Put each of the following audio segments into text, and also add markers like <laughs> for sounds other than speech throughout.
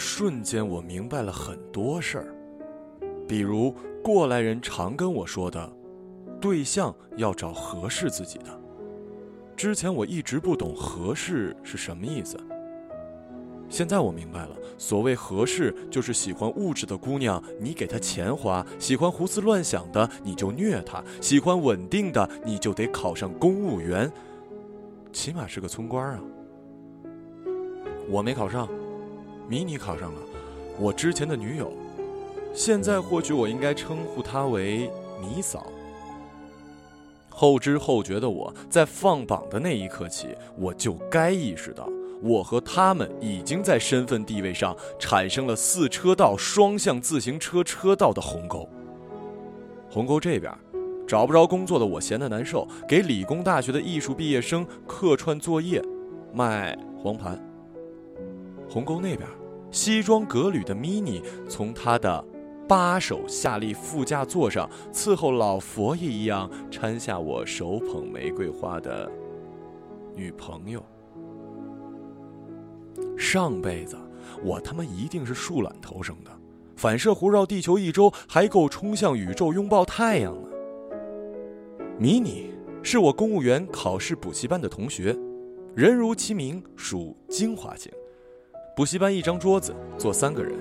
瞬间，我明白了很多事儿，比如过来人常跟我说的，对象要找合适自己的。之前我一直不懂合适是什么意思，现在我明白了，所谓合适，就是喜欢物质的姑娘，你给她钱花；喜欢胡思乱想的，你就虐她；喜欢稳定的，你就得考上公务员，起码是个村官啊。我没考上，迷你考上了，我之前的女友，现在或许我应该称呼她为迷嫂。后知后觉的我在放榜的那一刻起，我就该意识到，我和他们已经在身份地位上产生了四车道双向自行车车道的鸿沟。鸿沟这边，找不着工作的我闲得难受，给理工大学的艺术毕业生客串作业，卖黄盘；鸿沟那边，西装革履的 mini 从他的。八手下利副驾座上，伺候老佛爷一样搀下我手捧玫瑰花的女朋友。上辈子我他妈一定是树懒投生的，反射弧绕地球一周还够冲向宇宙拥抱太阳呢。迷你是我公务员考试补习班的同学，人如其名，属精华型。补习班一张桌子坐三个人。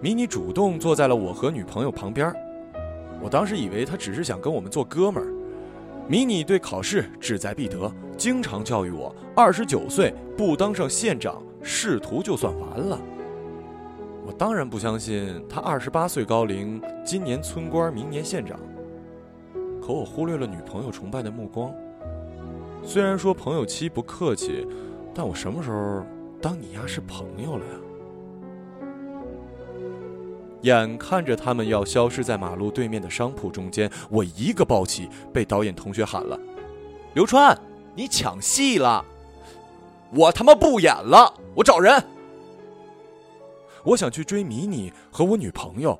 迷你主动坐在了我和女朋友旁边，我当时以为他只是想跟我们做哥们儿。迷你对考试志在必得，经常教育我：二十九岁不当上县长，仕途就算完了。我当然不相信他二十八岁高龄，今年村官，明年县长。可我忽略了女朋友崇拜的目光。虽然说朋友妻不客气，但我什么时候当你丫是朋友了呀？眼看着他们要消失在马路对面的商铺中间，我一个抱起，被导演同学喊了：“刘川，你抢戏了！我他妈不演了，我找人。”我想去追迷你和我女朋友，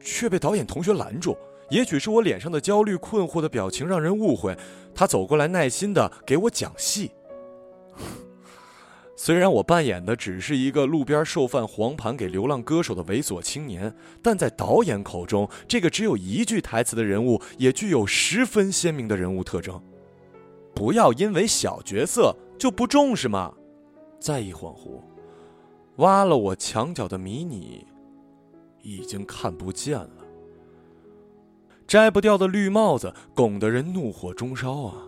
却被导演同学拦住。也许是我脸上的焦虑、困惑的表情让人误会，他走过来，耐心的给我讲戏。虽然我扮演的只是一个路边售贩黄盘给流浪歌手的猥琐青年，但在导演口中，这个只有一句台词的人物也具有十分鲜明的人物特征。不要因为小角色就不重视嘛！再一恍惚，挖了我墙角的迷你，已经看不见了。摘不掉的绿帽子，拱得人怒火中烧啊！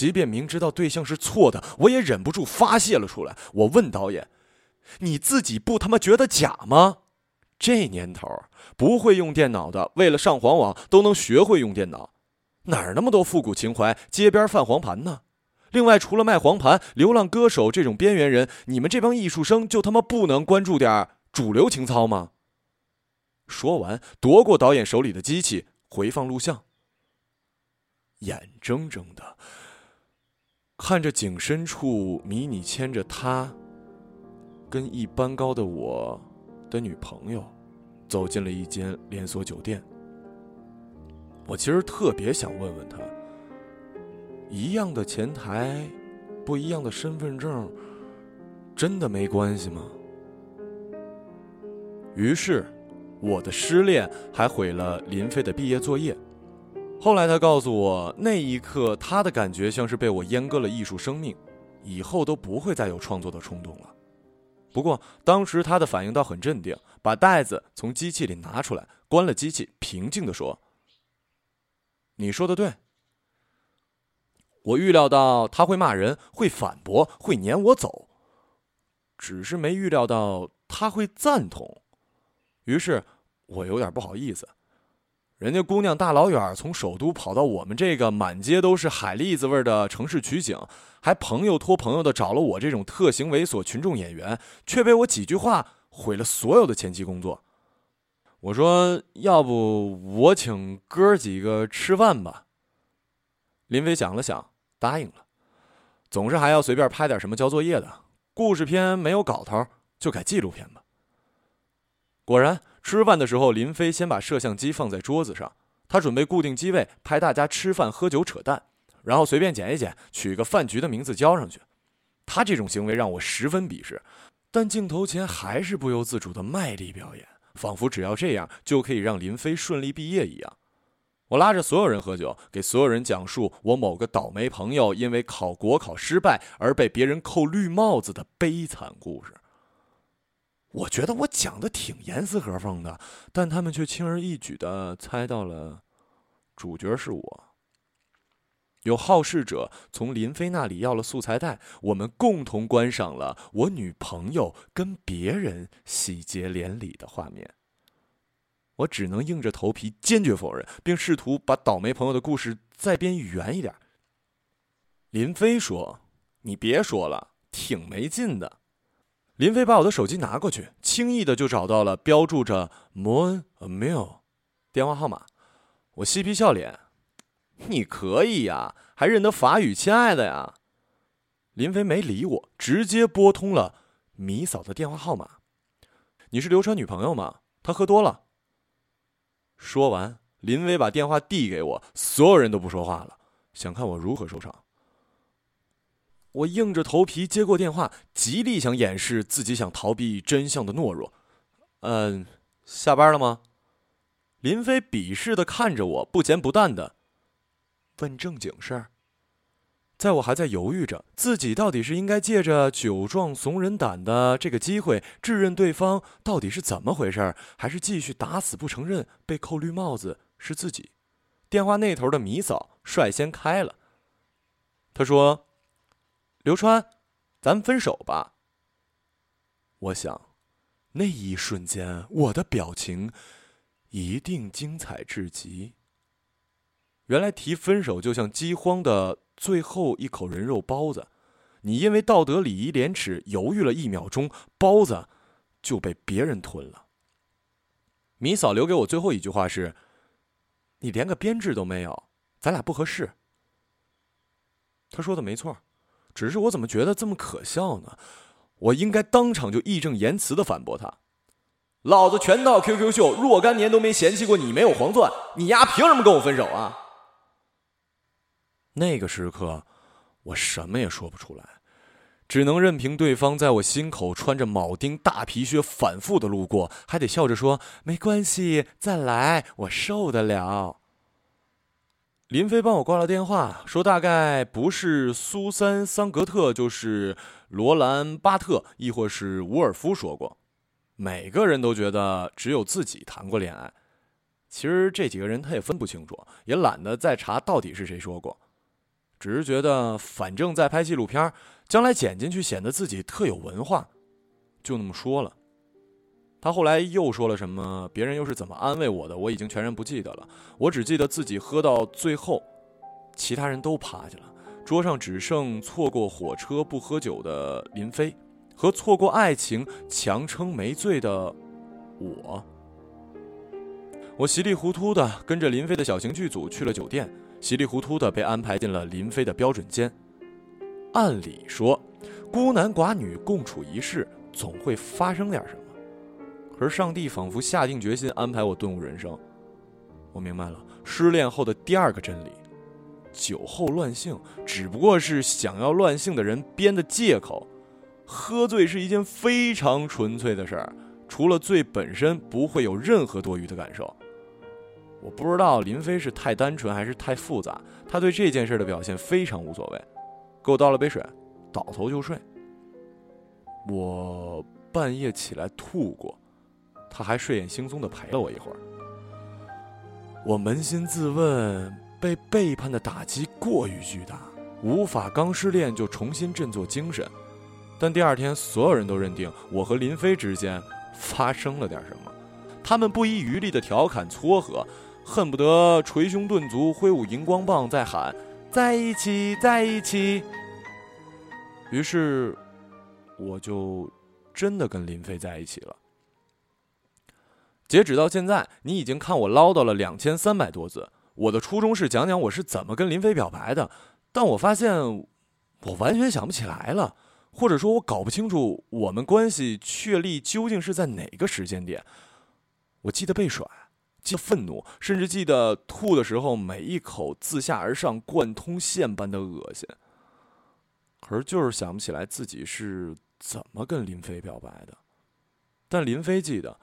即便明知道对象是错的，我也忍不住发泄了出来。我问导演：“你自己不他妈觉得假吗？这年头，不会用电脑的，为了上黄网都能学会用电脑，哪儿那么多复古情怀？街边贩黄盘呢？另外，除了卖黄盘、流浪歌手这种边缘人，你们这帮艺术生就他妈不能关注点主流情操吗？”说完，夺过导演手里的机器，回放录像，眼睁睁的。看着景深处，迷你牵着他，跟一般高的我的女朋友，走进了一间连锁酒店。我其实特别想问问他：一样的前台，不一样的身份证，真的没关系吗？于是，我的失恋还毁了林飞的毕业作业。后来他告诉我，那一刻他的感觉像是被我阉割了艺术生命，以后都不会再有创作的冲动了。不过当时他的反应倒很镇定，把袋子从机器里拿出来，关了机器，平静地说：“你说的对。”我预料到他会骂人，会反驳，会撵我走，只是没预料到他会赞同。于是我有点不好意思。人家姑娘大老远从首都跑到我们这个满街都是海蛎子味的城市取景，还朋友托朋友的找了我这种特型猥琐群众演员，却被我几句话毁了所有的前期工作。我说：“要不我请哥几个吃饭吧。”林飞想了想，答应了。总是还要随便拍点什么交作业的故事片，没有搞头就改纪录片吧。果然。吃饭的时候，林飞先把摄像机放在桌子上，他准备固定机位拍大家吃饭、喝酒、扯淡，然后随便剪一剪，取个饭局的名字交上去。他这种行为让我十分鄙视，但镜头前还是不由自主的卖力表演，仿佛只要这样就可以让林飞顺利毕业一样。我拉着所有人喝酒，给所有人讲述我某个倒霉朋友因为考国考失败而被别人扣绿帽子的悲惨故事。我觉得我讲的挺严丝合缝的，但他们却轻而易举的猜到了，主角是我。有好事者从林飞那里要了素材带，我们共同观赏了我女朋友跟别人喜结连理的画面。我只能硬着头皮坚决否认，并试图把倒霉朋友的故事再编圆一点。林飞说：“你别说了，挺没劲的。”林飞把我的手机拿过去，轻易的就找到了标注着 “Moon a Mill” 电话号码。我嬉皮笑脸：“你可以呀，还认得法语，亲爱的呀。”林飞没理我，直接拨通了米嫂的电话号码：“你是刘川女朋友吗？她喝多了。”说完，林威把电话递给我，所有人都不说话了，想看我如何收场。我硬着头皮接过电话，极力想掩饰自己想逃避真相的懦弱。嗯，下班了吗？林飞鄙视的看着我，不咸不淡的问正经事儿。在我还在犹豫着自己到底是应该借着酒壮怂人胆的这个机会质问对方到底是怎么回事还是继续打死不承认被扣绿帽子是自己，电话那头的米嫂率先开了。他说：“刘川，咱分手吧。”我想，那一瞬间我的表情一定精彩至极。原来提分手就像饥荒的。最后一口人肉包子，你因为道德礼仪廉耻犹豫了一秒钟，包子就被别人吞了。米嫂留给我最后一句话是：“你连个编制都没有，咱俩不合适。”他说的没错，只是我怎么觉得这么可笑呢？我应该当场就义正言辞的反驳他：“老子全套 QQ 秀若干年都没嫌弃过你没有黄钻，你丫凭什么跟我分手啊？”那个时刻，我什么也说不出来，只能任凭对方在我心口穿着铆钉大皮靴反复的路过，还得笑着说：“没关系，再来，我受得了。”林飞帮我挂了电话，说大概不是苏珊·桑格特，就是罗兰·巴特，亦或是伍尔夫说过。每个人都觉得只有自己谈过恋爱，其实这几个人他也分不清楚，也懒得再查到底是谁说过。只是觉得，反正在拍纪录片，将来剪进去显得自己特有文化，就那么说了。他后来又说了什么？别人又是怎么安慰我的？我已经全然不记得了。我只记得自己喝到最后，其他人都趴下了，桌上只剩错过火车不喝酒的林飞，和错过爱情强撑没醉的我。我稀里糊涂的跟着林飞的小型剧组去了酒店。稀里糊涂的被安排进了林飞的标准间。按理说，孤男寡女共处一室，总会发生点什么。可是上帝仿佛下定决心安排我顿悟人生。我明白了失恋后的第二个真理：酒后乱性只不过是想要乱性的人编的借口。喝醉是一件非常纯粹的事儿，除了醉本身，不会有任何多余的感受。我不知道林飞是太单纯还是太复杂，他对这件事的表现非常无所谓，给我倒了杯水，倒头就睡。我半夜起来吐过，他还睡眼惺忪的陪了我一会儿。我扪心自问，被背叛的打击过于巨大，无法刚失恋就重新振作精神。但第二天，所有人都认定我和林飞之间发生了点什么，他们不遗余力的调侃撮合。恨不得捶胸顿足，挥舞荧光棒，在喊“在一起，在一起”。于是，我就真的跟林飞在一起了。截止到现在，你已经看我唠叨了两千三百多字。我的初衷是讲讲我是怎么跟林飞表白的，但我发现我完全想不起来了，或者说，我搞不清楚我们关系确立究竟是在哪个时间点。我记得被甩。记得愤怒，甚至记得吐的时候，每一口自下而上贯通线般的恶心。可是就是想不起来自己是怎么跟林飞表白的，但林飞记得，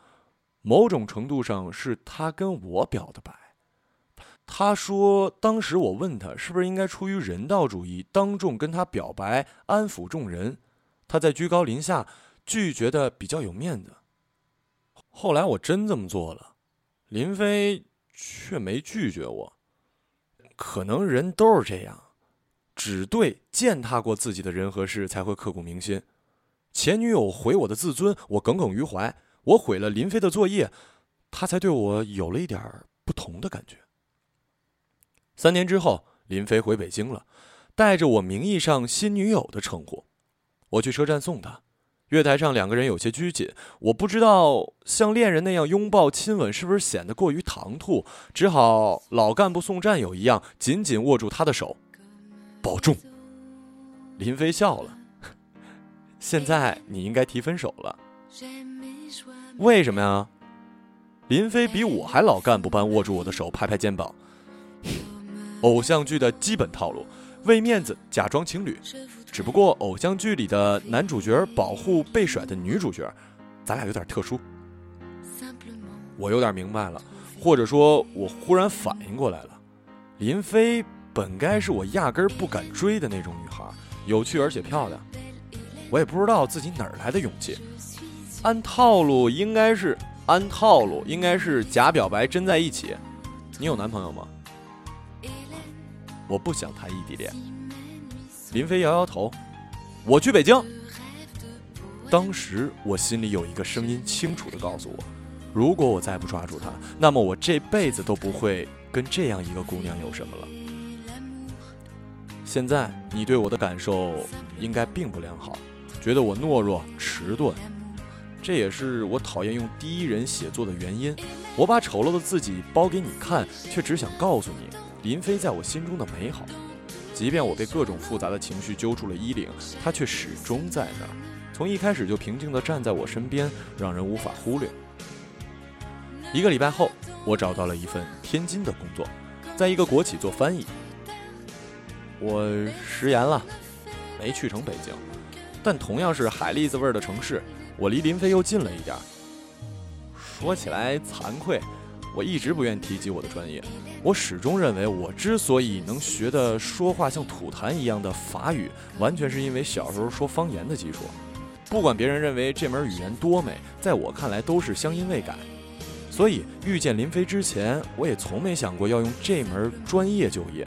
某种程度上是他跟我表的白。他说，当时我问他是不是应该出于人道主义，当众跟他表白，安抚众人，他在居高临下拒绝的比较有面子。后来我真这么做了，林飞却没拒绝我。可能人都是这样，只对践踏过自己的人和事才会刻骨铭心。前女友毁我的自尊，我耿耿于怀；我毁了林飞的作业，他才对我有了一点不同的感觉。三年之后，林飞回北京了，带着我名义上新女友的称呼。我去车站送他，月台上两个人有些拘谨，我不知道像恋人那样拥抱亲吻是不是显得过于唐突，只好老干部送战友一样紧紧握住他的手，保重。林飞笑了，<laughs> 现在你应该提分手了。为什么呀？林飞比我还老干部般握住我的手，拍拍肩膀。偶像剧的基本套路，为面子假装情侣，只不过偶像剧里的男主角保护被甩的女主角，咱俩有点特殊。我有点明白了，或者说，我忽然反应过来了，林飞本该是我压根儿不敢追的那种女孩，有趣而且漂亮。我也不知道自己哪来的勇气，按套路应该是按套路应该是假表白真在一起。你有男朋友吗？我不想谈异地恋。林飞摇摇头，我去北京。当时我心里有一个声音清楚的告诉我，如果我再不抓住她，那么我这辈子都不会跟这样一个姑娘有什么了。现在你对我的感受应该并不良好，觉得我懦弱迟钝，这也是我讨厌用第一人写作的原因。我把丑陋的自己包给你看，却只想告诉你。林飞在我心中的美好，即便我被各种复杂的情绪揪住了衣领，他却始终在那儿，从一开始就平静地站在我身边，让人无法忽略。一个礼拜后，我找到了一份天津的工作，在一个国企做翻译。我食言了，没去成北京，但同样是海蛎子味儿的城市，我离林飞又近了一点。说起来惭愧。我一直不愿提及我的专业，我始终认为我之所以能学的说话像吐痰一样的法语，完全是因为小时候说方言的基础。不管别人认为这门语言多美，在我看来都是乡音未改。所以遇见林飞之前，我也从没想过要用这门专业就业。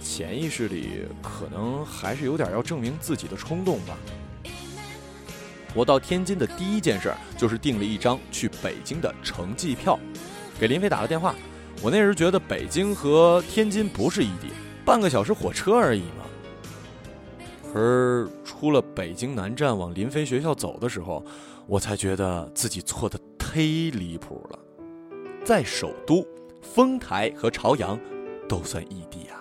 潜意识里可能还是有点要证明自己的冲动吧。我到天津的第一件事就是订了一张去北京的城际票，给林飞打了电话。我那时觉得北京和天津不是异地，半个小时火车而已嘛。而出了北京南站往林飞学校走的时候，我才觉得自己错的忒离谱了。在首都，丰台和朝阳都算异地啊。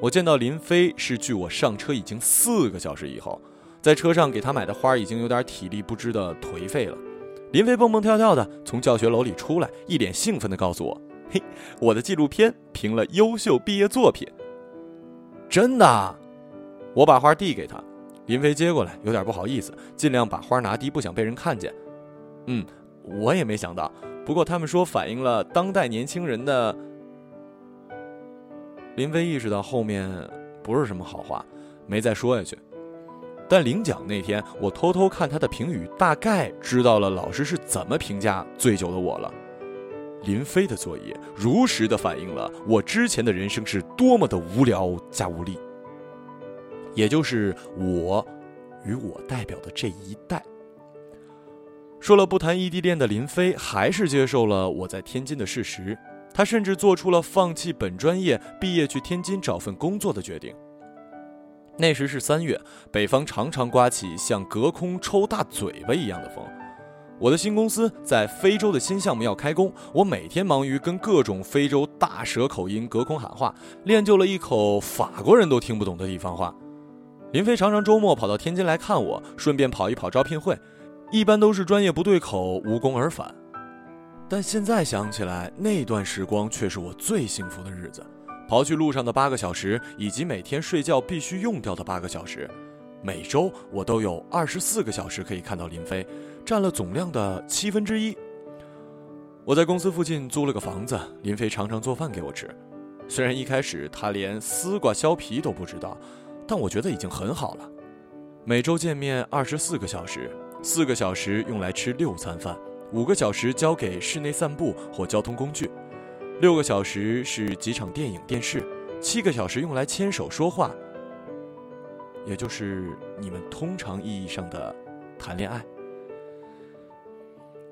我见到林飞是距我上车已经四个小时以后。在车上给他买的花已经有点体力不支的颓废了。林飞蹦蹦跳跳的从教学楼里出来，一脸兴奋的告诉我：“嘿，我的纪录片评了优秀毕业作品。”真的？我把花递给他，林飞接过来，有点不好意思，尽量把花拿低，不想被人看见。嗯，我也没想到，不过他们说反映了当代年轻人的。林飞意识到后面不是什么好话，没再说下去。但领奖那天，我偷偷看他的评语，大概知道了老师是怎么评价醉酒的我了。林飞的作业如实的反映了我之前的人生是多么的无聊加无力。也就是我，与我代表的这一代。说了不谈异地恋的林飞，还是接受了我在天津的事实。他甚至做出了放弃本专业，毕业去天津找份工作的决定。那时是三月，北方常常刮起像隔空抽大嘴巴一样的风。我的新公司在非洲的新项目要开工，我每天忙于跟各种非洲大蛇口音隔空喊话，练就了一口法国人都听不懂的地方话。林飞常常周末跑到天津来看我，顺便跑一跑招聘会，一般都是专业不对口，无功而返。但现在想起来，那段时光却是我最幸福的日子。刨去路上的八个小时，以及每天睡觉必须用掉的八个小时，每周我都有二十四个小时可以看到林飞，占了总量的七分之一。我在公司附近租了个房子，林飞常常做饭给我吃。虽然一开始他连丝瓜削皮都不知道，但我觉得已经很好了。每周见面二十四个小时，四个小时用来吃六餐饭，五个小时交给室内散步或交通工具，六个小时是几场电影电视，七个小时用来牵手说话，也就是你们通常意义上的谈恋爱。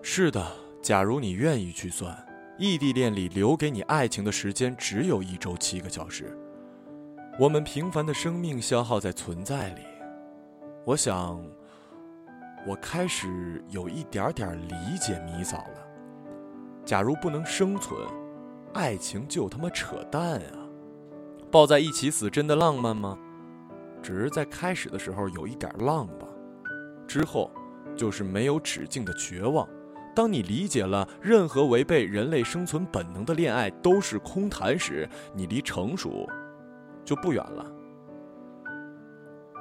是的。假如你愿意去算，异地恋里留给你爱情的时间只有一周七个小时。我们平凡的生命消耗在存在里。我想，我开始有一点点理解米嫂了。假如不能生存，爱情就他妈扯淡啊！抱在一起死真的浪漫吗？只是在开始的时候有一点浪吧，之后就是没有止境的绝望。当你理解了任何违背人类生存本能的恋爱都是空谈时，你离成熟就不远了。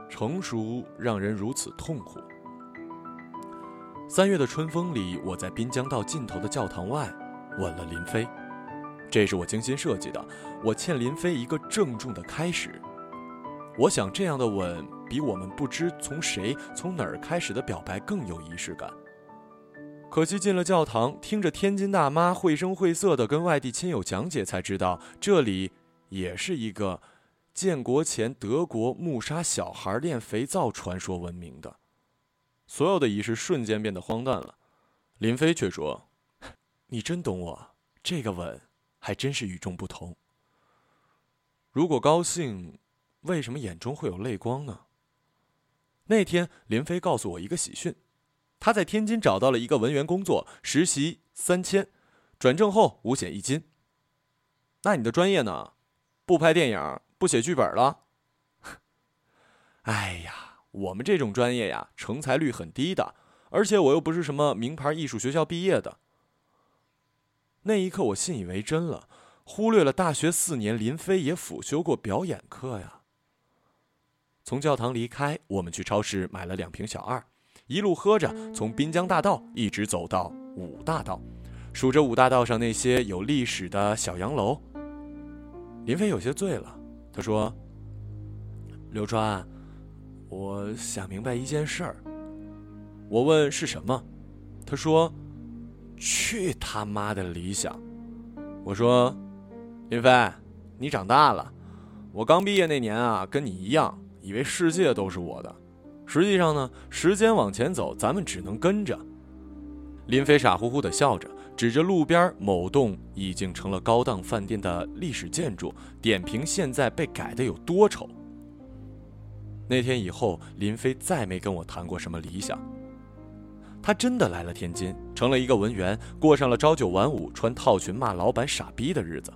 成熟让人如此痛苦。三月的春风里，我在滨江道尽头的教堂外吻了林飞，这是我精心设计的。我欠林飞一个郑重的开始。我想这样的吻比我们不知从谁从哪儿开始的表白更有仪式感。可惜进了教堂，听着天津大妈绘声绘色的跟外地亲友讲解，才知道这里也是一个建国前德国木杀小孩练肥皂传说闻名的。所有的仪式瞬间变得荒诞了。林飞却说：“ <laughs> 你真懂我，这个吻还真是与众不同。如果高兴，为什么眼中会有泪光呢？”那天，林飞告诉我一个喜讯。他在天津找到了一个文员工作，实习三千，转正后五险一金。那你的专业呢？不拍电影，不写剧本了？<laughs> 哎呀，我们这种专业呀，成才率很低的，而且我又不是什么名牌艺术学校毕业的。那一刻，我信以为真了，忽略了大学四年林飞也辅修过表演课呀。从教堂离开，我们去超市买了两瓶小二。一路喝着，从滨江大道一直走到五大道，数着五大道上那些有历史的小洋楼。林飞有些醉了，他说：“刘川，我想明白一件事儿。”我问是什么，他说：“去他妈的理想！”我说：“林飞，你长大了。我刚毕业那年啊，跟你一样，以为世界都是我的。”实际上呢，时间往前走，咱们只能跟着。林飞傻乎乎的笑着，指着路边某栋已经成了高档饭店的历史建筑，点评现在被改的有多丑。那天以后，林飞再没跟我谈过什么理想。他真的来了天津，成了一个文员，过上了朝九晚五、穿套裙骂老板傻逼的日子。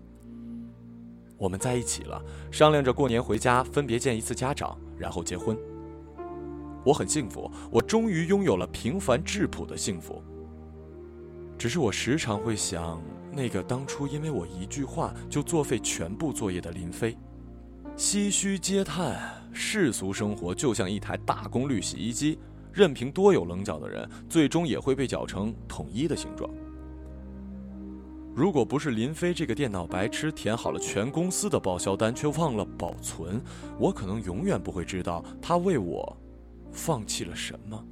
我们在一起了，商量着过年回家分别见一次家长，然后结婚。我很幸福，我终于拥有了平凡质朴的幸福。只是我时常会想，那个当初因为我一句话就作废全部作业的林飞，唏嘘嗟叹，世俗生活就像一台大功率洗衣机，任凭多有棱角的人，最终也会被搅成统一的形状。如果不是林飞这个电脑白痴填好了全公司的报销单，却忘了保存，我可能永远不会知道他为我。放弃了什么？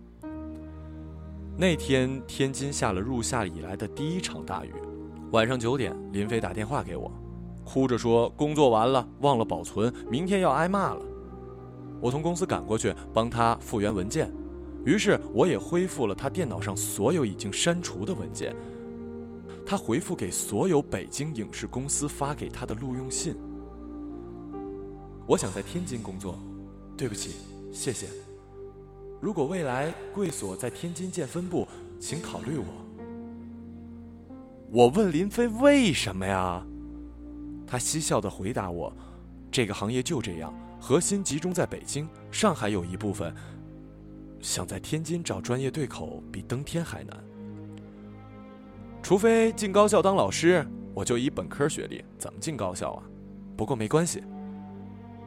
那天天津下了入夏以来的第一场大雨，晚上九点，林飞打电话给我，哭着说工作完了忘了保存，明天要挨骂了。我从公司赶过去帮他复原文件，于是我也恢复了他电脑上所有已经删除的文件。他回复给所有北京影视公司发给他的录用信。我想在天津工作，对不起，谢谢。如果未来贵所在天津建分部，请考虑我。我问林飞为什么呀？他嬉笑的回答我：“这个行业就这样，核心集中在北京，上海有一部分。想在天津找专业对口，比登天还难。除非进高校当老师，我就以本科学历，怎么进高校啊？不过没关系。”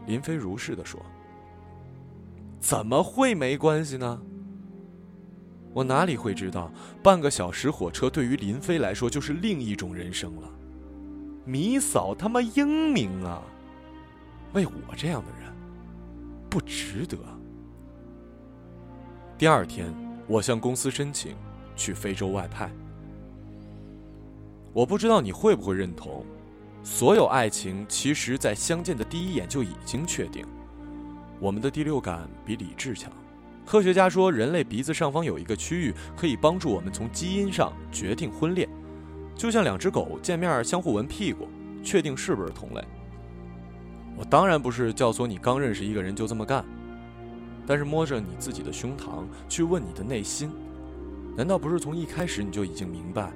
林飞如是的说。怎么会没关系呢？我哪里会知道，半个小时火车对于林飞来说就是另一种人生了。米嫂他妈英明啊！为我这样的人，不值得。第二天，我向公司申请去非洲外派。我不知道你会不会认同，所有爱情其实，在相见的第一眼就已经确定。我们的第六感比理智强。科学家说，人类鼻子上方有一个区域，可以帮助我们从基因上决定婚恋，就像两只狗见面相互闻屁股，确定是不是同类。我当然不是教唆你刚认识一个人就这么干。但是摸着你自己的胸膛去问你的内心，难道不是从一开始你就已经明白，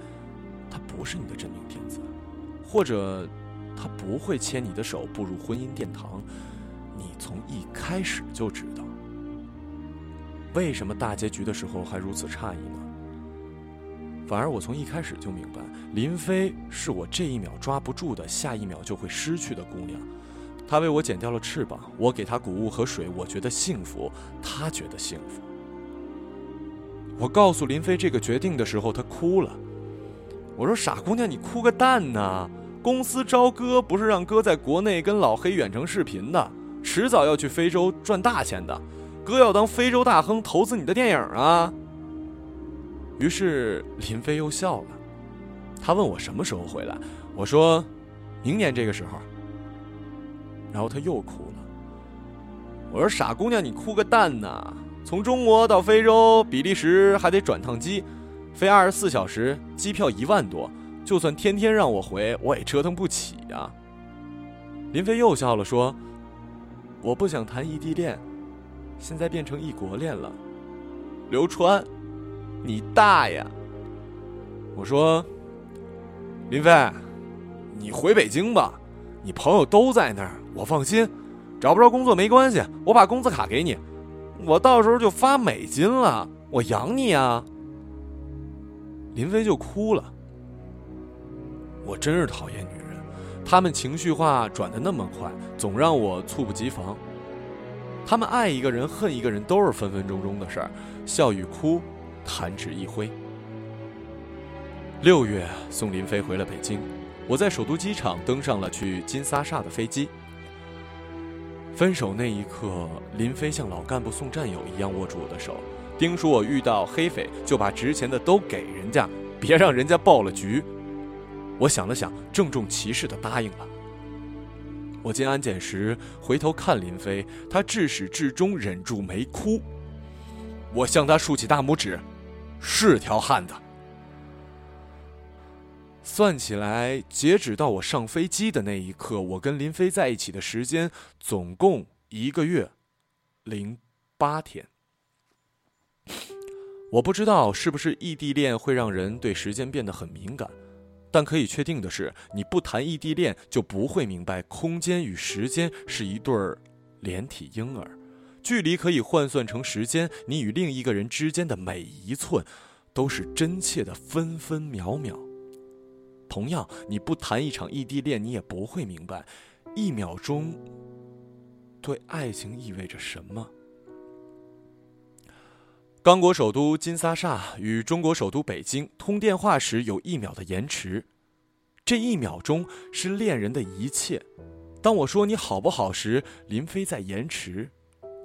他不是你的真命天子，或者他不会牵你的手步入婚姻殿堂？你从一开始就知道。为什么大结局的时候还如此诧异呢？反而我从一开始就明白，林飞是我这一秒抓不住的，下一秒就会失去的姑娘。他为我剪掉了翅膀，我给他谷物和水，我觉得幸福，他觉得幸福。我告诉林飞这个决定的时候，他哭了。我说：“傻姑娘，你哭个蛋呢？公司招哥不是让哥在国内跟老黑远程视频的，迟早要去非洲赚大钱的，哥要当非洲大亨，投资你的电影啊。”于是林飞又笑了，他问我什么时候回来，我说：“明年这个时候。”然后他又哭了。我说：“傻姑娘，你哭个蛋呐！从中国到非洲、比利时还得转趟机，飞二十四小时，机票一万多，就算天天让我回，我也折腾不起呀。”林飞又笑了，说：“我不想谈异地恋，现在变成异国恋了。”刘川，你大呀！我说：“林飞，你回北京吧。”你朋友都在那儿，我放心。找不着工作没关系，我把工资卡给你，我到时候就发美金了，我养你啊。林飞就哭了。我真是讨厌女人，她们情绪化转的那么快，总让我猝不及防。她们爱一个人、恨一个人都是分分钟钟的事儿，笑与哭，弹指一挥。六月送林飞回了北京。我在首都机场登上了去金沙萨的飞机。分手那一刻，林飞像老干部送战友一样握住我的手，叮嘱我遇到黑匪就把值钱的都给人家，别让人家爆了局。我想了想，郑重其事的答应了。我进安检时回头看林飞，他至始至终忍住没哭。我向他竖起大拇指，是条汉子。算起来，截止到我上飞机的那一刻，我跟林飞在一起的时间总共一个月零八天。我不知道是不是异地恋会让人对时间变得很敏感，但可以确定的是，你不谈异地恋，就不会明白空间与时间是一对儿连体婴儿，距离可以换算成时间，你与另一个人之间的每一寸，都是真切的分分秒秒。同样，你不谈一场异地恋，你也不会明白，一秒钟对爱情意味着什么。刚果首都金沙萨与中国首都北京通电话时有一秒的延迟，这一秒钟是恋人的一切。当我说你好不好时，林飞在延迟；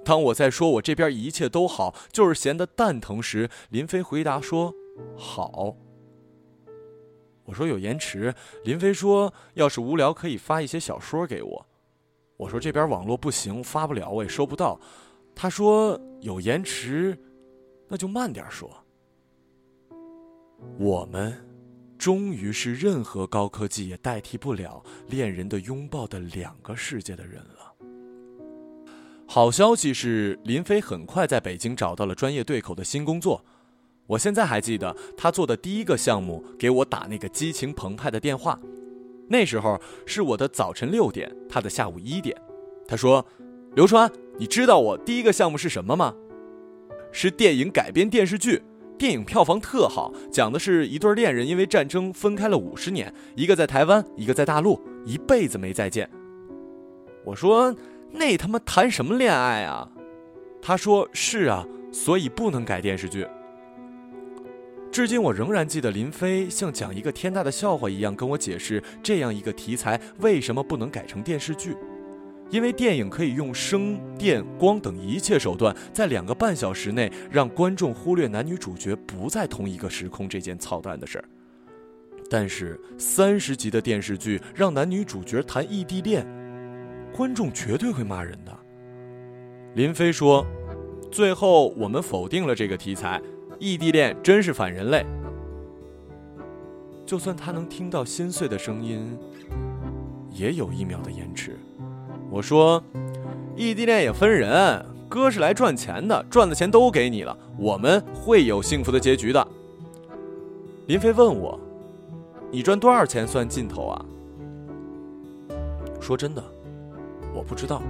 当我在说我这边一切都好，就是闲得蛋疼时，林飞回答说好。我说有延迟，林飞说要是无聊可以发一些小说给我。我说这边网络不行，发不了，我也收不到。他说有延迟，那就慢点说。我们，终于是任何高科技也代替不了恋人的拥抱的两个世界的人了。好消息是，林飞很快在北京找到了专业对口的新工作。我现在还记得他做的第一个项目，给我打那个激情澎湃的电话。那时候是我的早晨六点，他的下午一点。他说：“刘川，你知道我第一个项目是什么吗？是电影改编电视剧，电影票房特好，讲的是一对恋人因为战争分开了五十年，一个在台湾，一个在大陆，一辈子没再见。”我说：“那他妈谈什么恋爱啊？”他说：“是啊，所以不能改电视剧。”至今我仍然记得林飞像讲一个天大的笑话一样跟我解释这样一个题材为什么不能改成电视剧，因为电影可以用声、电、光等一切手段，在两个半小时内让观众忽略男女主角不在同一个时空这件操蛋的事儿。但是三十集的电视剧让男女主角谈异地恋，观众绝对会骂人的。林飞说：“最后我们否定了这个题材。”异地恋真是反人类。就算他能听到心碎的声音，也有一秒的延迟。我说，异地恋也分人，哥是来赚钱的，赚的钱都给你了，我们会有幸福的结局的。林飞问我，你赚多少钱算尽头啊？说真的，我不知道。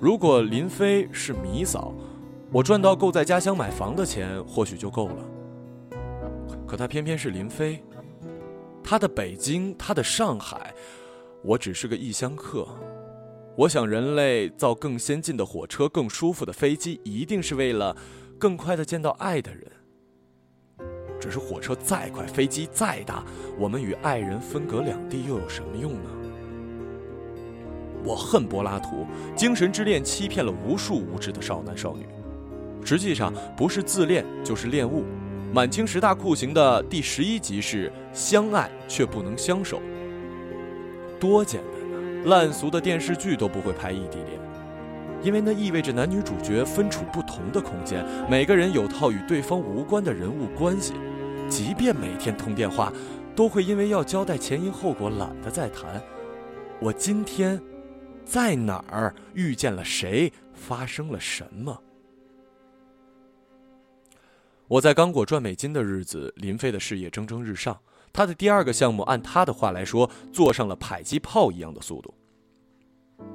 如果林飞是米嫂。我赚到够在家乡买房的钱，或许就够了。可他偏偏是林飞，他的北京，他的上海，我只是个异乡客。我想，人类造更先进的火车、更舒服的飞机，一定是为了更快的见到爱的人。只是火车再快，飞机再大，我们与爱人分隔两地，又有什么用呢？我恨柏拉图，精神之恋欺骗了无数无知的少男少女。实际上不是自恋就是恋物。满清十大酷刑的第十一集是相爱却不能相守。多简单呐！烂俗的电视剧都不会拍异地恋，因为那意味着男女主角分处不同的空间，每个人有套与对方无关的人物关系，即便每天通电话，都会因为要交代前因后果懒得再谈。我今天在哪儿遇见了谁？发生了什么？我在刚果赚美金的日子，林飞的事业蒸蒸日上。他的第二个项目，按他的话来说，坐上了迫击炮一样的速度。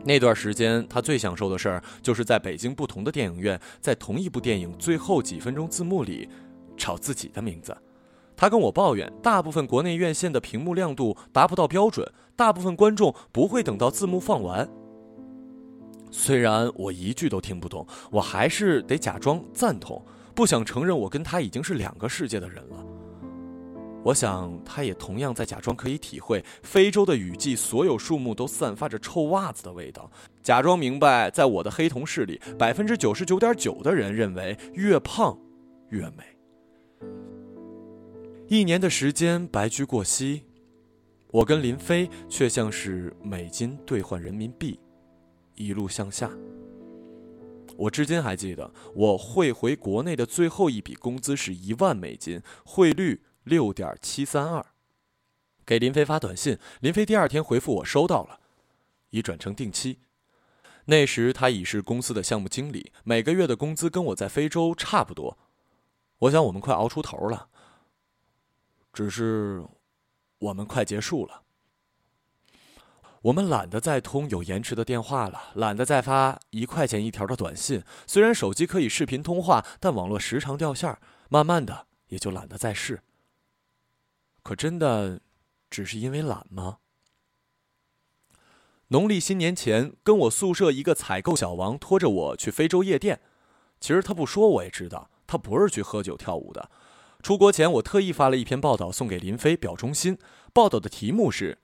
那段时间，他最享受的事儿，就是在北京不同的电影院，在同一部电影最后几分钟字幕里，找自己的名字。他跟我抱怨，大部分国内院线的屏幕亮度达不到标准，大部分观众不会等到字幕放完。虽然我一句都听不懂，我还是得假装赞同。不想承认我跟他已经是两个世界的人了。我想他也同样在假装可以体会非洲的雨季，所有树木都散发着臭袜子的味道，假装明白，在我的黑同事里，百分之九十九点九的人认为越胖越美。一年的时间白驹过隙，我跟林飞却像是美金兑换人民币，一路向下。我至今还记得，我汇回国内的最后一笔工资是一万美金，汇率六点七三二。给林飞发短信，林飞第二天回复我收到了，已转成定期。那时他已是公司的项目经理，每个月的工资跟我在非洲差不多。我想我们快熬出头了，只是我们快结束了。我们懒得再通有延迟的电话了，懒得再发一块钱一条的短信。虽然手机可以视频通话，但网络时常掉线慢慢的也就懒得再试。可真的只是因为懒吗？农历新年前，跟我宿舍一个采购小王拖着我去非洲夜店。其实他不说我也知道，他不是去喝酒跳舞的。出国前，我特意发了一篇报道送给林飞表忠心。报道的题目是。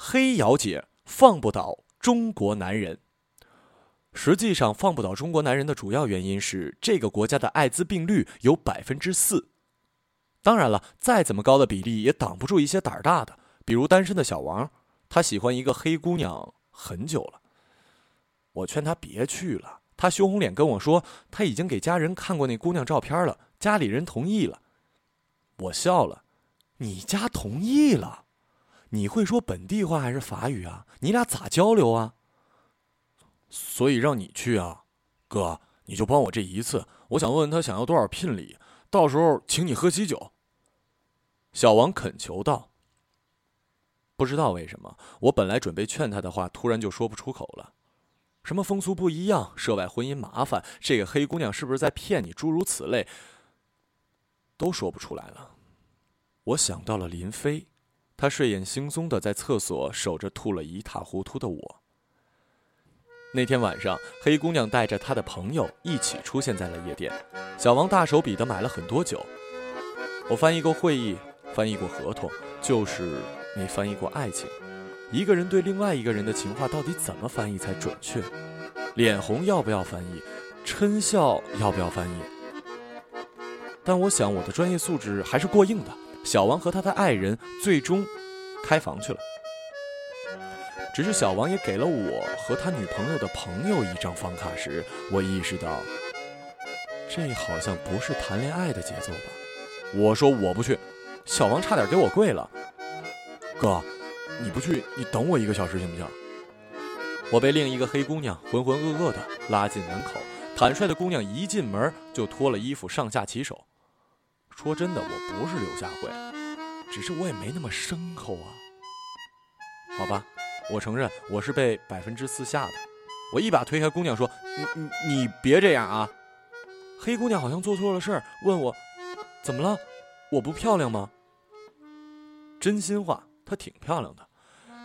黑姚姐放不倒中国男人。实际上，放不倒中国男人的主要原因是这个国家的艾滋病率有百分之四。当然了，再怎么高的比例也挡不住一些胆儿大的，比如单身的小王，他喜欢一个黑姑娘很久了。我劝他别去了，他羞红脸跟我说他已经给家人看过那姑娘照片了，家里人同意了。我笑了，你家同意了？你会说本地话还是法语啊？你俩咋交流啊？所以让你去啊，哥，你就帮我这一次。我想问问他想要多少聘礼，到时候请你喝喜酒。小王恳求道。不知道为什么，我本来准备劝他的话，突然就说不出口了。什么风俗不一样，涉外婚姻麻烦，这个黑姑娘是不是在骗你？诸如此类，都说不出来了。我想到了林飞。他睡眼惺忪的在厕所守着吐了一塌糊涂的我。那天晚上，黑姑娘带着她的朋友一起出现在了夜店。小王大手笔的买了很多酒。我翻译过会议，翻译过合同，就是没翻译过爱情。一个人对另外一个人的情话到底怎么翻译才准确？脸红要不要翻译？嗔笑要不要翻译？但我想我的专业素质还是过硬的。小王和他的爱人最终开房去了。只是小王也给了我和他女朋友的朋友一张房卡时，我意识到，这好像不是谈恋爱的节奏吧。我说我不去，小王差点给我跪了。哥，你不去，你等我一个小时行不行？我被另一个黑姑娘浑浑噩噩的拉进门口，坦率的姑娘一进门就脱了衣服上下其手。说真的，我不是刘佳慧，只是我也没那么牲口啊。好吧。我承认我是被百分之四吓的，我一把推开姑娘说：“你你你别这样啊！”黑姑娘好像做错了事儿，问我：“怎么了？我不漂亮吗？”真心话，她挺漂亮的。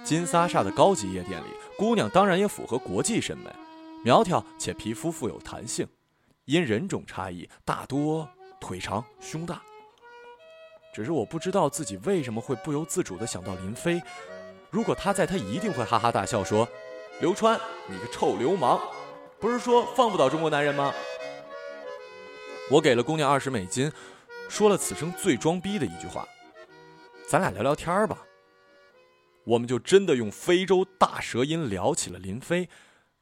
金萨莎的高级夜店里，姑娘当然也符合国际审美，苗条且皮肤富有弹性，因人种差异，大多腿长胸大。只是我不知道自己为什么会不由自主地想到林飞。如果他在，他一定会哈哈大笑说：“刘川，你个臭流氓，不是说放不倒中国男人吗？”我给了姑娘二十美金，说了此生最装逼的一句话：“咱俩聊聊天吧。”我们就真的用非洲大舌音聊起了林飞，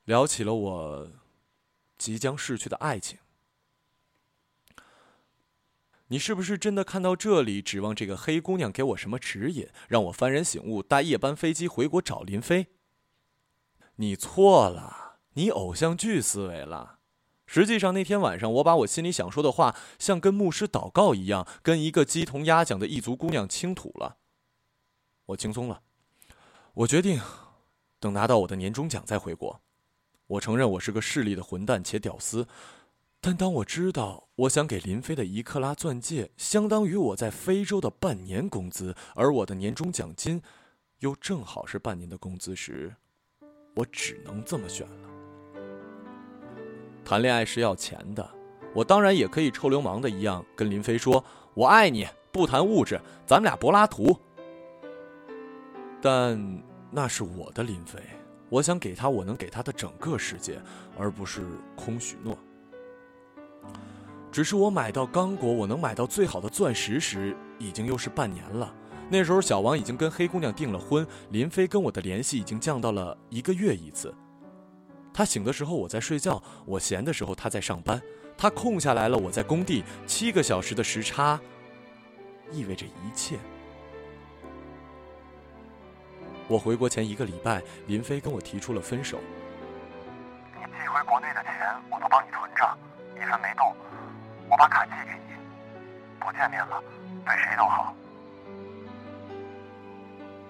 聊起了我即将逝去的爱情。你是不是真的看到这里，指望这个黑姑娘给我什么指引，让我幡然醒悟，搭夜班飞机回国找林飞？你错了，你偶像剧思维了。实际上那天晚上，我把我心里想说的话，像跟牧师祷告一样，跟一个鸡同鸭讲的异族姑娘倾吐了。我轻松了，我决定，等拿到我的年终奖再回国。我承认我是个势利的混蛋且屌丝。但当我知道我想给林飞的一克拉钻戒相当于我在非洲的半年工资，而我的年终奖金又正好是半年的工资时，我只能这么选了。谈恋爱是要钱的，我当然也可以臭流氓的一样跟林飞说：“我爱你，不谈物质，咱们俩柏拉图。”但那是我的林飞，我想给他我能给他的整个世界，而不是空许诺。只是我买到刚果，我能买到最好的钻石时，已经又是半年了。那时候小王已经跟黑姑娘订了婚，林飞跟我的联系已经降到了一个月一次。他醒的时候我在睡觉，我闲的时候他在上班，他空下来了我在工地，七个小时的时差，意味着一切。我回国前一个礼拜，林飞跟我提出了分手。你寄回国内的钱我都帮你存着，一分没动。我把卡借给你，不见面了，对谁都好。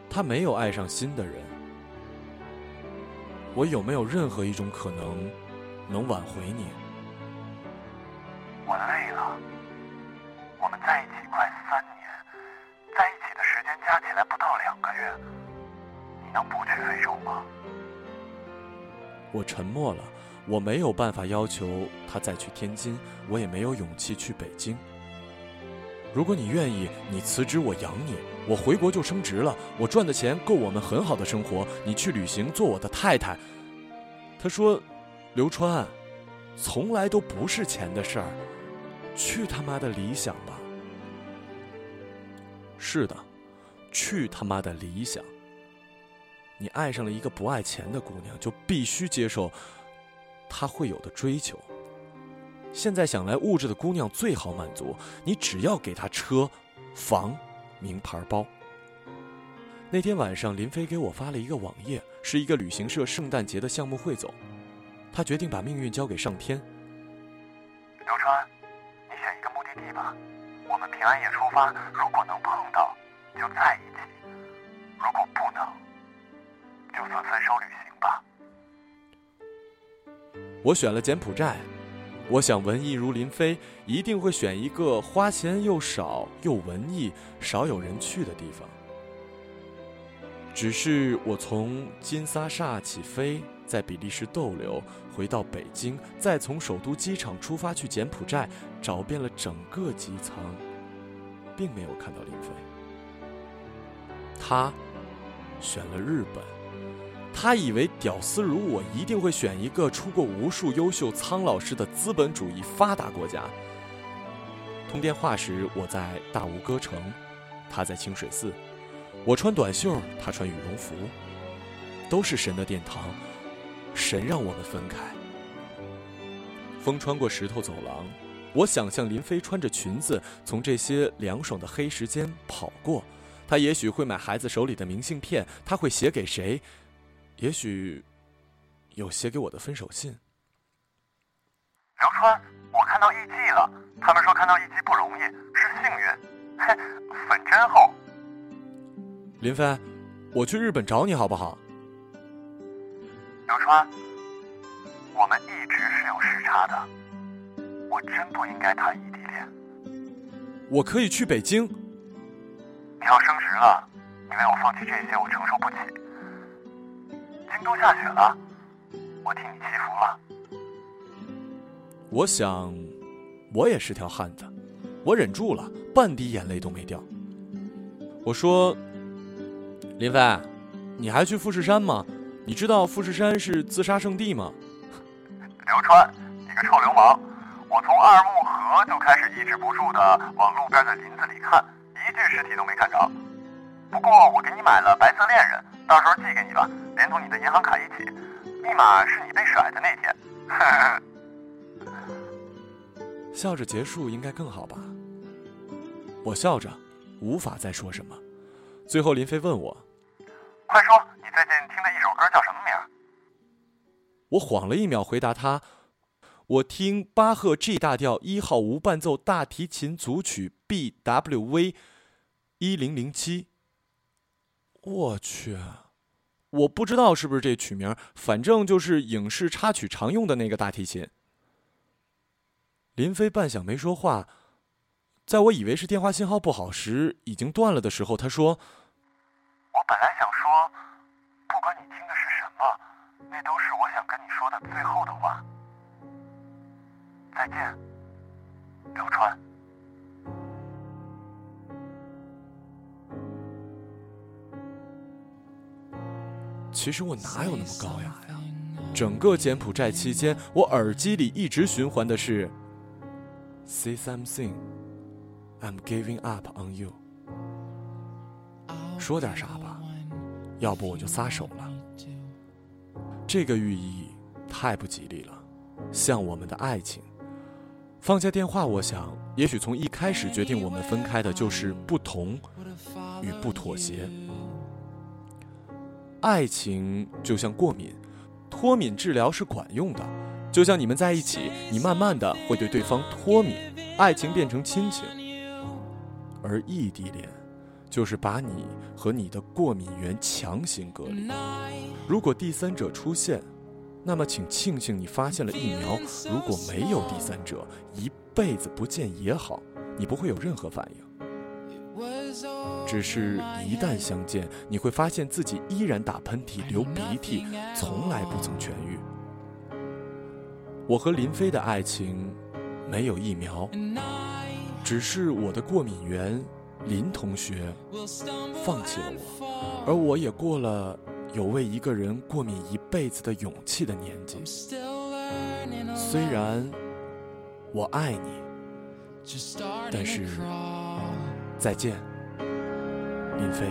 他没有爱上新的人，我有没有任何一种可能能挽回你？我累了。我们在一起快三年，在一起的时间加起来不到两个月，你能不去非洲吗？我沉默了。我没有办法要求他再去天津，我也没有勇气去北京。如果你愿意，你辞职，我养你，我回国就升职了，我赚的钱够我们很好的生活。你去旅行，做我的太太。他说：“刘川，从来都不是钱的事儿，去他妈的理想吧。”是的，去他妈的理想。你爱上了一个不爱钱的姑娘，就必须接受。他会有的追求。现在想来，物质的姑娘最好满足，你只要给她车、房、名牌包。那天晚上，林飞给我发了一个网页，是一个旅行社圣诞节的项目汇总。他决定把命运交给上天。刘川，你选一个目的地吧，我们平安夜出发。如果能碰到，就在一起；如果不能，就算分手旅行。我选了柬埔寨，我想文艺如林飞一定会选一个花钱又少又文艺、少有人去的地方。只是我从金沙萨起飞，在比利时逗留，回到北京，再从首都机场出发去柬埔寨，找遍了整个机舱，并没有看到林飞。他选了日本，他以为屌丝如我一定会选一个出过无数优秀苍老师的资本主义发达国家。通电话时，我在大吴歌城，他在清水寺，我穿短袖，他穿羽绒服，都是神的殿堂。神让我们分开。风穿过石头走廊，我想象林飞穿着裙子从这些凉爽的黑石间跑过。他也许会买孩子手里的明信片，他会写给谁？也许有写给我的分手信。刘川，我看到艺妓了。他们说看到艺妓不容易，是幸运。嘿，粉真厚。林飞，我去日本找你好不好？刘川，我们一直是有时差的，我真不应该谈异地恋。我可以去北京。你要升职了，你为我放弃这些，我承受不起。京都下雪了，我替你祈福了。我想，我也是条汉子，我忍住了，半滴眼泪都没掉。我说：“林飞，你还去富士山吗？”你知道富士山是自杀圣地吗？刘川，你个臭流氓！我从二木河就开始抑制不住的往路边的林子里看，一具尸体都没看着。不过我给你买了白色恋人，到时候寄给你吧，连同你的银行卡一起。密码是你被甩的那天。<laughs> 笑着结束应该更好吧？我笑着，无法再说什么。最后林飞问我：“快说。”你最近听的一首歌叫什么名？我晃了一秒，回答他：“我听巴赫 G 大调一号无伴奏大提琴组曲 BWV 一零零七。”我去，我不知道是不是这曲名，反正就是影视插曲常用的那个大提琴。林飞半晌没说话，在我以为是电话信号不好时，已经断了的时候，他说：“我本来想说。”不管你听的是什么，那都是我想跟你说的最后的话。再见，刘川。其实我哪有那么高雅呀？整个柬埔寨期间，我耳机里一直循环的是 “Say something, I'm giving up on you”。说点啥吧。要不我就撒手了。这个寓意太不吉利了，像我们的爱情。放下电话，我想，也许从一开始决定我们分开的就是不同与不妥协。爱情就像过敏，脱敏治疗是管用的。就像你们在一起，你慢慢的会对对方脱敏，爱情变成亲情。而异地恋。就是把你和你的过敏源强行隔离。如果第三者出现，那么请庆幸你发现了疫苗。如果没有第三者，一辈子不见也好，你不会有任何反应。只是，一旦相见，你会发现自己依然打喷嚏、流鼻涕，从来不曾痊愈。我和林飞的爱情没有疫苗，只是我的过敏源。林同学放弃了我，而我也过了有为一个人过敏一辈子的勇气的年纪。虽然我爱你，但是再见，林飞。